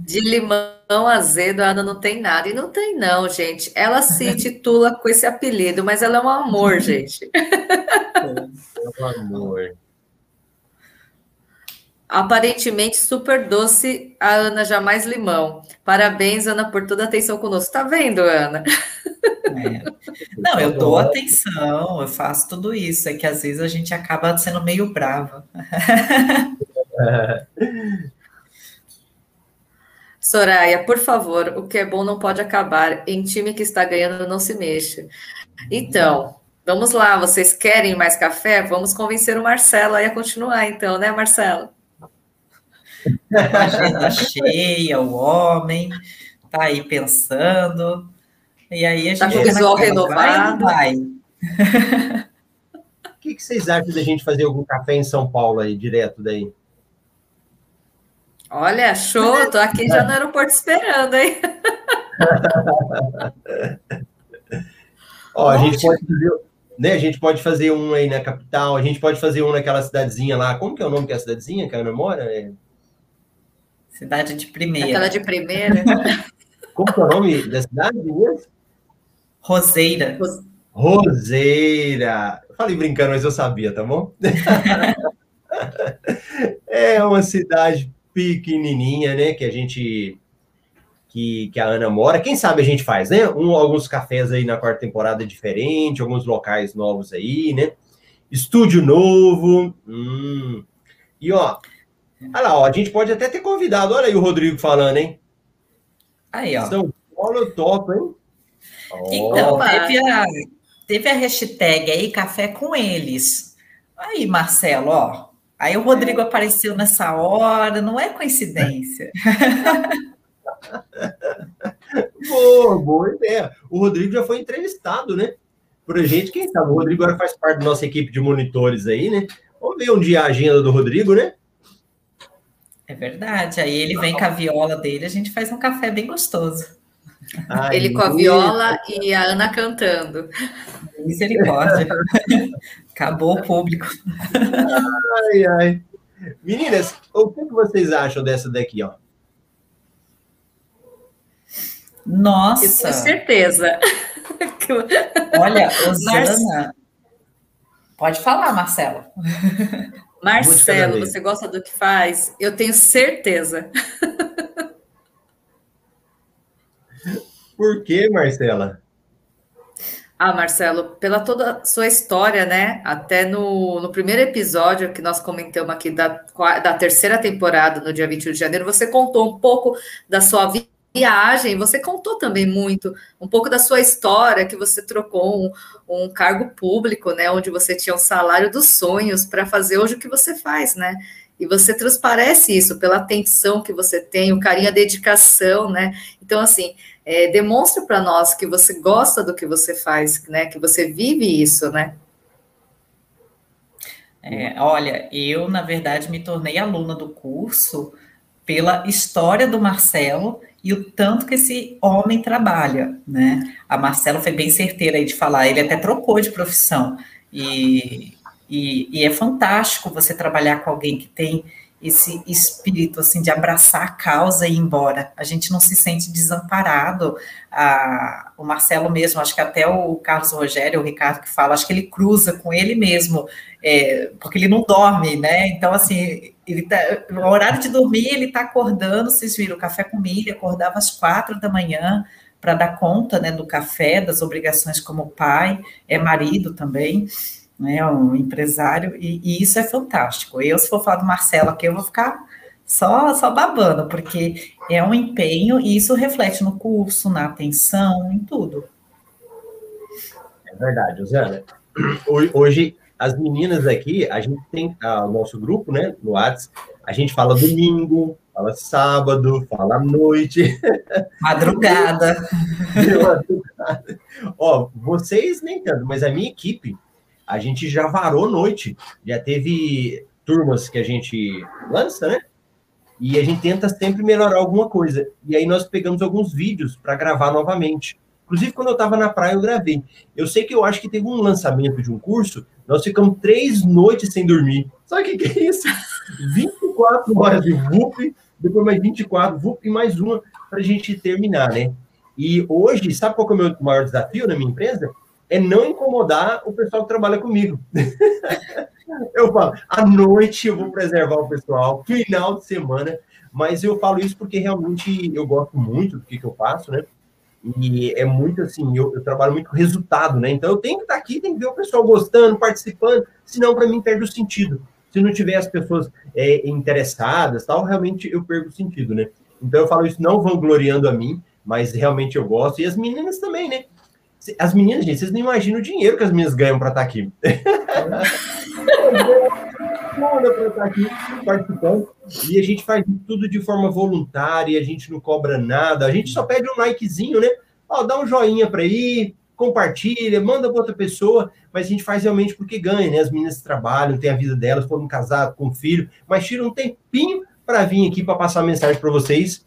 De limão azedo, Ana não tem nada. E não tem, não, gente. Ela se titula com esse apelido, mas ela é um amor, gente. É um amor. Aparentemente super doce, a Ana jamais limão. Parabéns, Ana, por toda a atenção conosco. Tá vendo, Ana? É. Não, eu dou atenção, eu faço tudo isso. É que às vezes a gente acaba sendo meio brava. Soraya, por favor, o que é bom não pode acabar. Em time que está ganhando, não se mexa. Então, vamos lá. Vocês querem mais café? Vamos convencer o Marcelo a continuar, então, né, Marcelo? A agenda cheia, o homem tá aí pensando. E aí a tá gente. Tá com o visual renovado. Vai, vai. O que, que vocês acham da gente fazer algum café em São Paulo aí, direto daí? Olha, show, tô aqui já no aeroporto esperando, hein? Ó, a gente pode fazer, né? A gente pode fazer um aí na capital, a gente pode fazer um naquela cidadezinha lá. Como que é o nome que é a cidadezinha que a Ana mora? É... Cidade de primeira. Aquela de primeira. Como que é o nome da cidade? Roseira. Roseira. Eu falei brincando, mas eu sabia, tá bom? é uma cidade pequenininha, né? Que a gente que, que a Ana mora. Quem sabe a gente faz, né? Um, alguns cafés aí na quarta temporada diferente, alguns locais novos aí, né? Estúdio novo. Hum. E ó, olha lá, ó, a gente pode até ter convidado. Olha aí o Rodrigo falando, hein? Aí, ó. São Paulo top, hein? Então, teve a, teve a hashtag aí, café com eles. Aí, Marcelo, ó, Aí o Rodrigo apareceu nessa hora, não é coincidência. boa, boa ideia. O Rodrigo já foi entrevistado, né? Por a gente, quem sabe? O Rodrigo agora faz parte da nossa equipe de monitores aí, né? Vamos ver um dia a agenda do Rodrigo, né? É verdade. Aí ele vem com a viola dele, a gente faz um café bem gostoso. Ai, ele com a viola e a Ana cantando. Misericórdia. Acabou o público. Ai, ai. Meninas, o que vocês acham dessa daqui, ó? Nossa. Tenho certeza. Olha, Osana. Pode falar, Marcelo. Marcelo, você gosta do que faz? Eu tenho certeza. Por que, Marcela? Ah, Marcelo, pela toda a sua história, né? Até no, no primeiro episódio que nós comentamos aqui da, da terceira temporada, no dia 21 de janeiro, você contou um pouco da sua viagem, você contou também muito, um pouco da sua história, que você trocou um, um cargo público, né? Onde você tinha o salário dos sonhos para fazer hoje o que você faz, né? E você transparece isso pela atenção que você tem, o carinho, a dedicação, né? Então, assim, é, demonstra para nós que você gosta do que você faz, né? Que você vive isso, né? É, olha, eu, na verdade, me tornei aluna do curso pela história do Marcelo e o tanto que esse homem trabalha, né? A Marcelo foi bem certeira aí de falar, ele até trocou de profissão. E e, e, é fantástico você trabalhar com alguém que tem esse espírito assim de abraçar a causa e ir embora. A gente não se sente desamparado. Ah, o Marcelo mesmo, acho que até o Carlos Rogério, o Ricardo que fala, acho que ele cruza com ele mesmo, é, porque ele não dorme, né? Então, assim, ele tá, no horário de dormir, ele está acordando, vocês viram, café com milho, acordava às quatro da manhã para dar conta né, do café, das obrigações como pai, é marido também né, um empresário, e, e, isso é fantástico. Eu, se for falar do Marcelo aqui, eu vou ficar só, só babando, porque é um empenho e isso reflete no curso, na atenção, em tudo. É verdade, Rosana. Hoje, as meninas aqui, a gente tem ah, o nosso grupo, né, no WhatsApp, a gente fala domingo, fala sábado, fala noite. Madrugada. Madrugada. Ó, vocês nem tanto, mas a minha equipe, a gente já varou noite. Já teve turmas que a gente lança, né? E a gente tenta sempre melhorar alguma coisa. E aí nós pegamos alguns vídeos para gravar novamente. Inclusive, quando eu estava na praia, eu gravei. Eu sei que eu acho que teve um lançamento de um curso, nós ficamos três noites sem dormir. Sabe o que, que é isso? 24 horas de VUP, depois mais 24, VUP e mais uma para a gente terminar, né? E hoje, sabe qual é o meu maior desafio na minha empresa? É não incomodar o pessoal que trabalha comigo. eu falo, à noite eu vou preservar o pessoal, final de semana, mas eu falo isso porque realmente eu gosto muito do que, que eu faço, né? E é muito assim, eu, eu, trabalho muito com resultado, né? Então eu tenho que estar aqui, tem que ver o pessoal gostando, participando, senão para mim perde o sentido. Se não tiver as pessoas é, interessadas, tal, realmente eu perco o sentido, né? Então eu falo isso não vangloriando a mim, mas realmente eu gosto. E as meninas também, né? As meninas, gente, vocês não imaginam o dinheiro que as meninas ganham para estar estar aqui participando. E a gente faz tudo de forma voluntária, a gente não cobra nada, a gente só pede um likezinho, né? Ó, dá um joinha para ir, compartilha, manda para outra pessoa, mas a gente faz realmente porque ganha, né? As meninas trabalham, tem a vida delas, foram casadas com filho, mas tira um tempinho para vir aqui para passar mensagem para vocês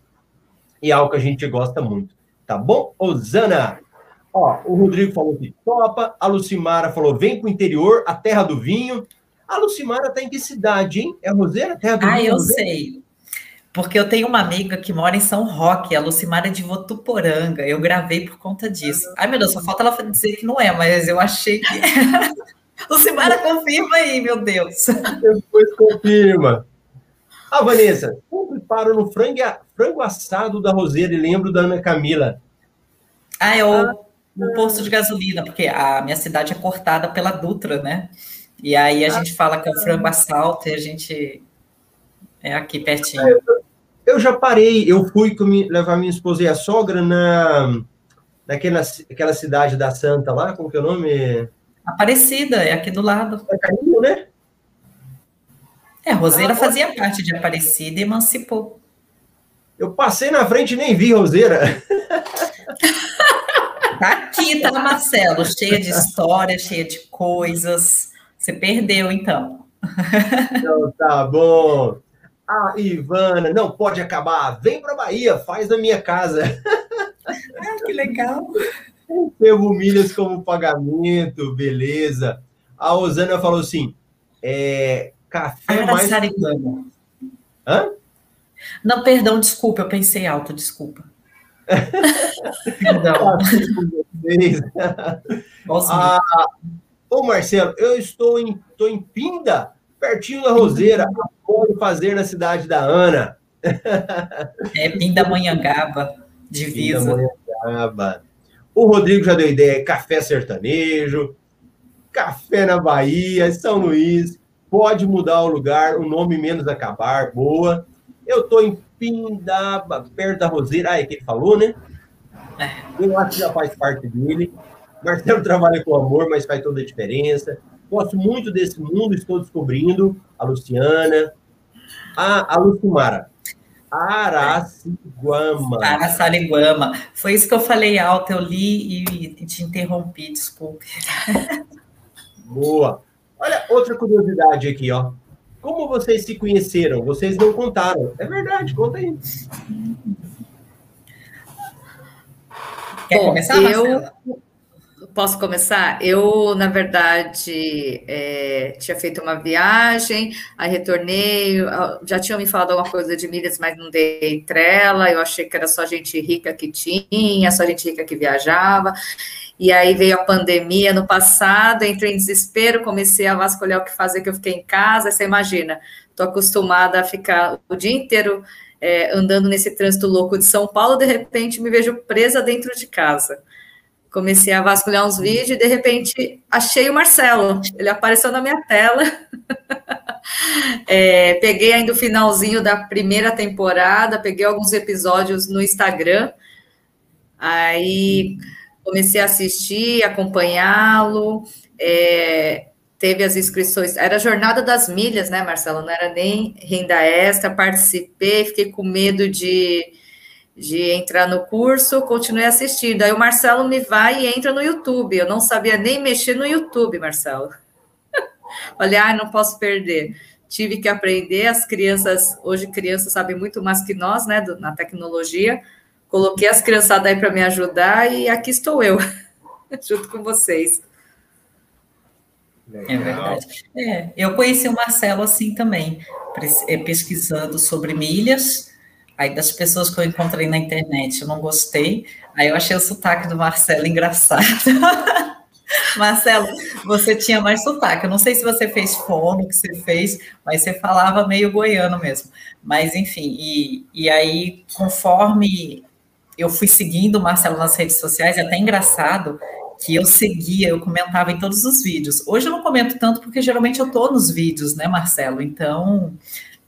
e é algo que a gente gosta muito. Tá bom? Osana! Ó, o Rodrigo falou que topa, a Lucimara falou: vem para o interior, a terra do vinho. A Lucimara está em que cidade, hein? É Roseira? Terra do ah, vinho? eu sei. Porque eu tenho uma amiga que mora em São Roque, a Lucimara é de Votuporanga. Eu gravei por conta disso. Ai, meu Deus, só falta ela dizer que não é, mas eu achei que. Lucimara, confirma aí, meu Deus. Depois confirma. Ah, Vanessa, sempre paro no frango, frango assado da Roseira e lembro da Ana Camila. Ah, é o, o posto de gasolina, porque a minha cidade é cortada pela Dutra, né? E aí a gente fala que é o frango assalto e a gente é aqui pertinho. Eu, eu já parei, eu fui levar minha esposa e a sogra na naquela aquela cidade da Santa lá, como que é o nome? Aparecida, é aqui do lado. É carinho, né? É, Roseira ah, fazia parte de Aparecida e emancipou. Eu passei na frente e nem vi Roseira. Tá aqui, tá, Marcelo? Cheia de história, cheia de coisas. Você perdeu, então. Então, tá bom. Ah, Ivana, não pode acabar. Vem para Bahia, faz na minha casa. Ah, que legal. Recebo milhas como pagamento, beleza. A Osana falou assim: é, café mais. Hã? Não, perdão, desculpa, eu pensei alto, desculpa. Perdão. ah, Ô, Marcelo, eu estou em, estou em Pinda, pertinho da Roseira. Como fazer na cidade da Ana? É Pinda Manhangaba, divisa. Pinda Manhangaba. O Rodrigo já deu ideia, café sertanejo, café na Bahia, São Luís, pode mudar o lugar, o nome menos acabar, boa. Eu estou em Pindaba, perto da Roseira, ah, é que ele falou, né? É. Eu acho que já faz parte dele. Marcelo trabalha com amor, mas faz toda a diferença. Gosto muito desse mundo, estou descobrindo. A Luciana, a, a Lucimara. Araçiguama. Araçariguama. Foi isso que eu falei alto, eu li e, e te interrompi, desculpe. Boa. Olha, outra curiosidade aqui, ó. Como vocês se conheceram? Vocês não contaram. É verdade, conta aí. Quer Bom, começar, eu... Posso começar? Eu, na verdade, é, tinha feito uma viagem, aí retornei, já tinham me falado alguma coisa de milhas, mas não dei trela, eu achei que era só gente rica que tinha, só gente rica que viajava, e aí veio a pandemia no passado, entrei em desespero, comecei a vasculhar o que fazer, que eu fiquei em casa, você imagina, estou acostumada a ficar o dia inteiro é, andando nesse trânsito louco de São Paulo, de repente me vejo presa dentro de casa comecei a vasculhar uns vídeos e de repente achei o Marcelo. Ele apareceu na minha tela. é, peguei ainda o finalzinho da primeira temporada, peguei alguns episódios no Instagram. Aí comecei a assistir, acompanhá-lo. É, teve as inscrições, era a jornada das milhas, né, Marcelo? Não era nem renda extra, participei, fiquei com medo de, de entrar no curso, continuei assistindo. Aí o Marcelo me vai e entra no YouTube. Eu não sabia nem mexer no YouTube, Marcelo. Falei, ah, não posso perder. Tive que aprender, as crianças, hoje crianças sabem muito mais que nós, né, na tecnologia. Coloquei as criançadas aí para me ajudar e aqui estou eu, junto com vocês. É verdade. É, eu conheci o Marcelo assim também, é, pesquisando sobre milhas. Aí das pessoas que eu encontrei na internet, eu não gostei. Aí eu achei o sotaque do Marcelo engraçado. Marcelo, você tinha mais sotaque. Eu não sei se você fez fono, que você fez, mas você falava meio goiano mesmo. Mas, enfim, e, e aí, conforme eu fui seguindo o Marcelo nas redes sociais, é até engraçado que eu seguia, eu comentava em todos os vídeos. Hoje eu não comento tanto porque geralmente eu tô nos vídeos, né, Marcelo? Então,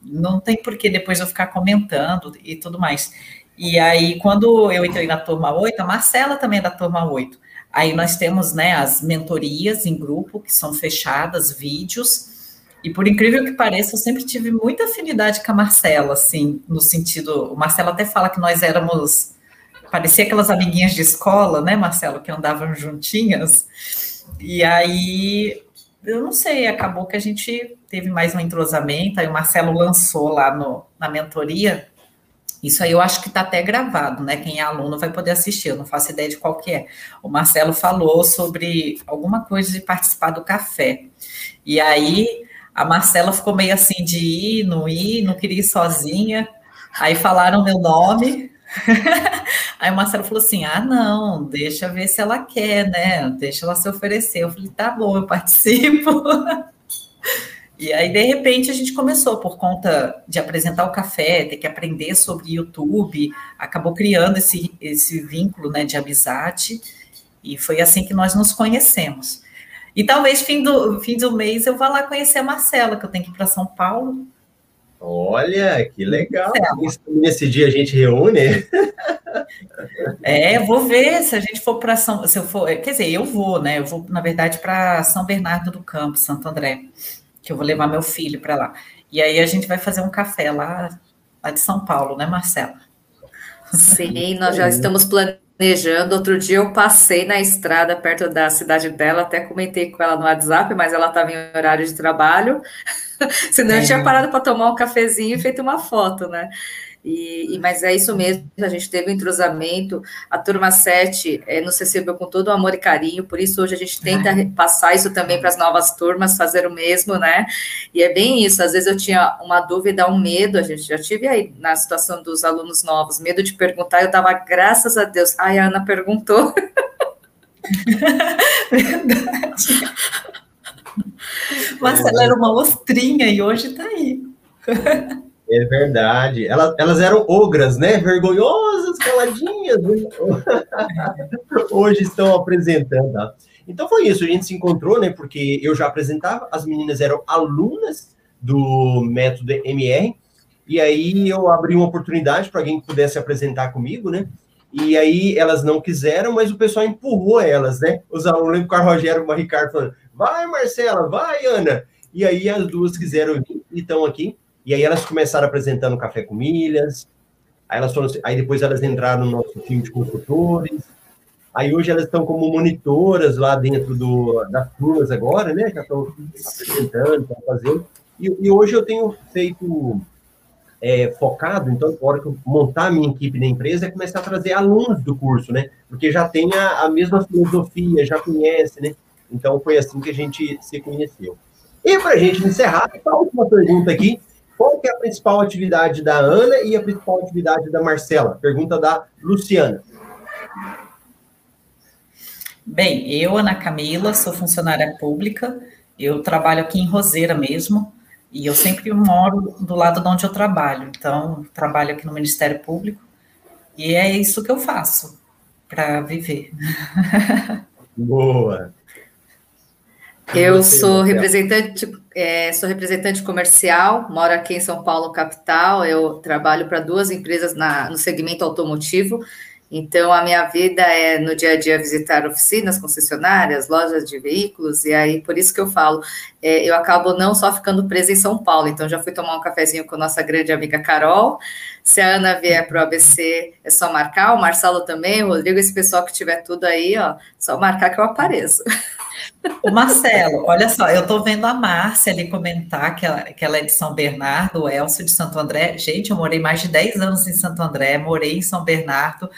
não tem por que depois eu ficar comentando e tudo mais. E aí, quando eu entrei na turma 8, a Marcela também é da turma 8. Aí nós temos, né, as mentorias em grupo, que são fechadas, vídeos. E por incrível que pareça, eu sempre tive muita afinidade com a Marcela, assim, no sentido. O Marcelo até fala que nós éramos parecia aquelas amiguinhas de escola, né, Marcelo, que andavam juntinhas. E aí, eu não sei, acabou que a gente teve mais um entrosamento, aí o Marcelo lançou lá no, na mentoria. Isso aí eu acho que está até gravado, né? Quem é aluno vai poder assistir, eu não faço ideia de qual que é. O Marcelo falou sobre alguma coisa de participar do café. E aí a Marcela ficou meio assim de ir, não ir, não queria ir sozinha. Aí falaram meu nome, Aí o Marcelo falou assim: ah, não, deixa ver se ela quer, né? Deixa ela se oferecer. Eu falei: tá bom, eu participo. E aí, de repente, a gente começou, por conta de apresentar o café, ter que aprender sobre YouTube, acabou criando esse, esse vínculo né, de amizade, e foi assim que nós nos conhecemos. E talvez fim do, fim do mês eu vá lá conhecer a Marcela, que eu tenho que ir para São Paulo, Olha, que legal. Nesse dia a gente reúne. É, vou ver se a gente for para São, se eu for, quer dizer, eu vou, né? Eu vou, na verdade, para São Bernardo do Campo, Santo André, que eu vou levar meu filho para lá. E aí a gente vai fazer um café lá, lá de São Paulo, né, Marcela? Sim, nós já estamos planejando. Outro dia eu passei na estrada perto da cidade dela, até comentei com ela no WhatsApp, mas ela estava em horário de trabalho. Senão é. eu tinha parado para tomar um cafezinho e feito uma foto, né? E, e, mas é isso mesmo, a gente teve um entrosamento, a turma 7 é, nos recebeu com todo o amor e carinho, por isso hoje a gente tenta é. passar isso também para as novas turmas, fazer o mesmo, né? E é bem isso, às vezes eu tinha uma dúvida, um medo, a gente já tive aí na situação dos alunos novos, medo de perguntar, eu dava graças a Deus, ai, a Ana perguntou. Verdade. Marcela era uma ostrinha e hoje está aí. É verdade. Elas, elas eram ogras, né? Vergonhosas, caladinhas. Hoje estão apresentando. Então foi isso, a gente se encontrou, né? Porque eu já apresentava, as meninas eram alunas do método MR, e aí eu abri uma oportunidade para alguém que pudesse apresentar comigo, né? E aí elas não quiseram, mas o pessoal empurrou elas, né? Os alunos, o Rogério e o Ricardo falando, vai Marcela, vai Ana. E aí as duas quiseram vir e estão aqui. E aí elas começaram apresentando Café com Milhas. Aí, elas foram, aí depois elas entraram no nosso time de consultores. Aí hoje elas estão como monitoras lá dentro do, das turmas agora, né? Já estão apresentando, estão fazendo. E, e hoje eu tenho feito é, focado, então, na hora que eu montar a minha equipe na empresa, é começar a trazer alunos do curso, né? Porque já tem a, a mesma filosofia, já conhece, né? Então, foi assim que a gente se conheceu. E para a gente encerrar, a última pergunta aqui. Qual que é a principal atividade da Ana e a principal atividade da Marcela? Pergunta da Luciana. Bem, eu, Ana Camila, sou funcionária pública. Eu trabalho aqui em Roseira mesmo. E eu sempre moro do lado de onde eu trabalho. Então, trabalho aqui no Ministério Público. E é isso que eu faço para viver. Boa. Eu sou representante, é, sou representante comercial, moro aqui em São Paulo, capital. Eu trabalho para duas empresas na, no segmento automotivo Então, a minha vida é no dia a dia visitar oficinas, concessionárias, lojas de veículos, e aí por isso que eu falo, é, eu acabo não só ficando presa em São Paulo, então já fui tomar um cafezinho com nossa grande amiga Carol. Se a Ana vier para o ABC, é só marcar, o Marcelo também, o Rodrigo, esse pessoal que tiver tudo aí, ó, só marcar que eu apareço. O Marcelo, olha só, eu estou vendo a Márcia ali comentar que ela, que ela é de São Bernardo, o Elcio de Santo André. Gente, eu morei mais de 10 anos em Santo André, morei em São Bernardo.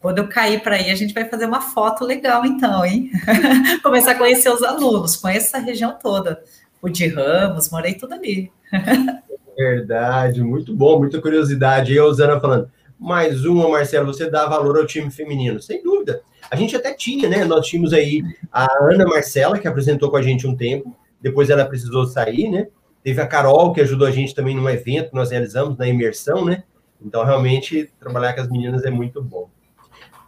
Quando eu cair para aí, a gente vai fazer uma foto legal, então, hein? Começar a conhecer os alunos, conheço essa região toda. O de Ramos, morei tudo ali. Verdade, muito bom, muita curiosidade. E a Osana falando, mais uma, Marcelo, você dá valor ao time feminino? Sem dúvida. A gente até tinha, né? Nós tínhamos aí a Ana Marcela, que apresentou com a gente um tempo, depois ela precisou sair, né? Teve a Carol, que ajudou a gente também num evento que nós realizamos, na imersão, né? Então, realmente, trabalhar com as meninas é muito bom.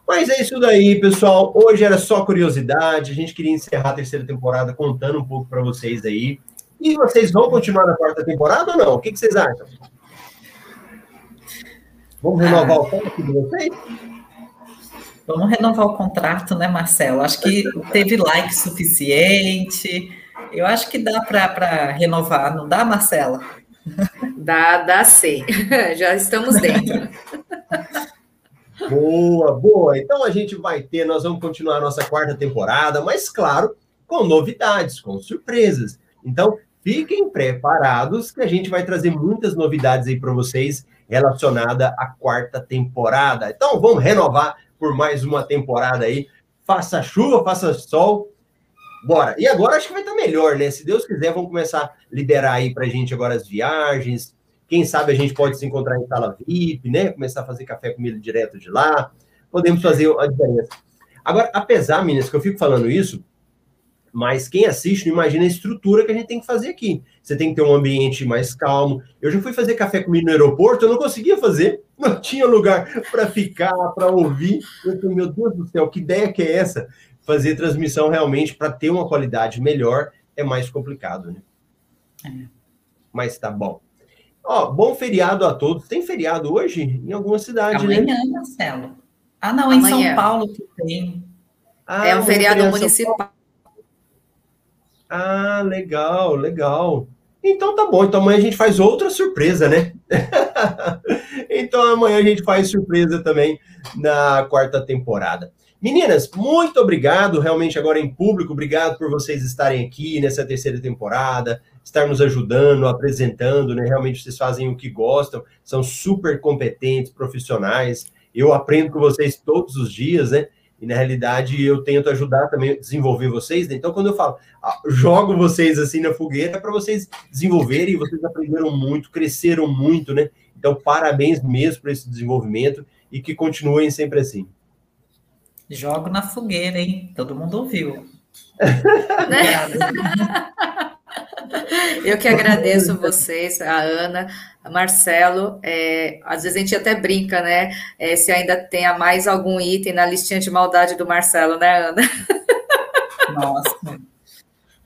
Mas é isso daí, pessoal. Hoje era só curiosidade. A gente queria encerrar a terceira temporada contando um pouco para vocês aí. E vocês vão continuar na quarta temporada ou não? O que, que vocês acham? Vamos renovar ah. o contrato de vocês? Vamos renovar o contrato, né, Marcelo? Acho que teve like suficiente. Eu acho que dá para renovar, não dá, Marcela? Dá, dá sim. Já estamos dentro. Boa, boa. Então a gente vai ter, nós vamos continuar a nossa quarta temporada, mas claro, com novidades, com surpresas. Então, fiquem preparados que a gente vai trazer muitas novidades aí para vocês relacionada à quarta temporada. Então, vamos renovar por mais uma temporada aí. Faça chuva, faça sol. Bora. E agora acho que vai estar melhor, né? Se Deus quiser, vamos começar a liberar aí para a gente agora as viagens, quem sabe a gente pode se encontrar em sala VIP, né? Começar a fazer café comigo direto de lá. Podemos fazer a diferença. Agora, apesar, meninas, que eu fico falando isso, mas quem assiste não imagina a estrutura que a gente tem que fazer aqui. Você tem que ter um ambiente mais calmo. Eu já fui fazer café comigo no aeroporto, eu não conseguia fazer, não tinha lugar para ficar, para ouvir. Eu falei, meu Deus do céu, que ideia que é essa? Fazer transmissão realmente para ter uma qualidade melhor é mais complicado, né? É. Mas tá bom. Ó, bom feriado a todos. Tem feriado hoje em alguma cidade, Amanhã, né? Amanhã, Marcelo. Ah, não, Amanhã. em São Paulo que tem. Ah, é um feriado municipal. Ah, legal, legal. Então tá bom. Então amanhã a gente faz outra surpresa, né? então amanhã a gente faz surpresa também na quarta temporada. Meninas, muito obrigado, realmente agora em público, obrigado por vocês estarem aqui nessa terceira temporada estar nos ajudando, apresentando, né? Realmente vocês fazem o que gostam, são super competentes, profissionais. Eu aprendo com vocês todos os dias, né? E na realidade eu tento ajudar também a desenvolver vocês. Né? Então, quando eu falo, ah, jogo vocês assim na fogueira, é para vocês desenvolverem, vocês aprenderam muito, cresceram muito, né? Então, parabéns mesmo por esse desenvolvimento e que continuem sempre assim. Jogo na fogueira, hein? Todo mundo ouviu. Eu que agradeço vocês, a Ana, Marcelo. É, às vezes a gente até brinca, né? É, se ainda tem mais algum item na listinha de maldade do Marcelo, né, Ana? Nossa.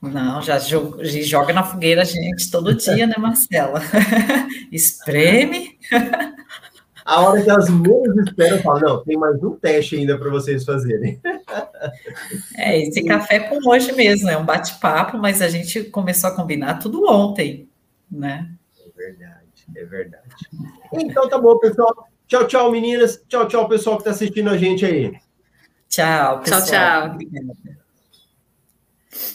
Não, já joga, joga na fogueira a gente todo dia, né, Marcela? Espreme. A hora que as menos esperam, eu falo, não, tem mais um teste ainda para vocês fazerem. É, esse café com hoje mesmo, é um bate-papo, mas a gente começou a combinar tudo ontem, né? É verdade, é verdade. Então tá bom, pessoal. Tchau, tchau, meninas. Tchau, tchau, pessoal que está assistindo a gente aí. Tchau, pessoal. Tchau, tchau.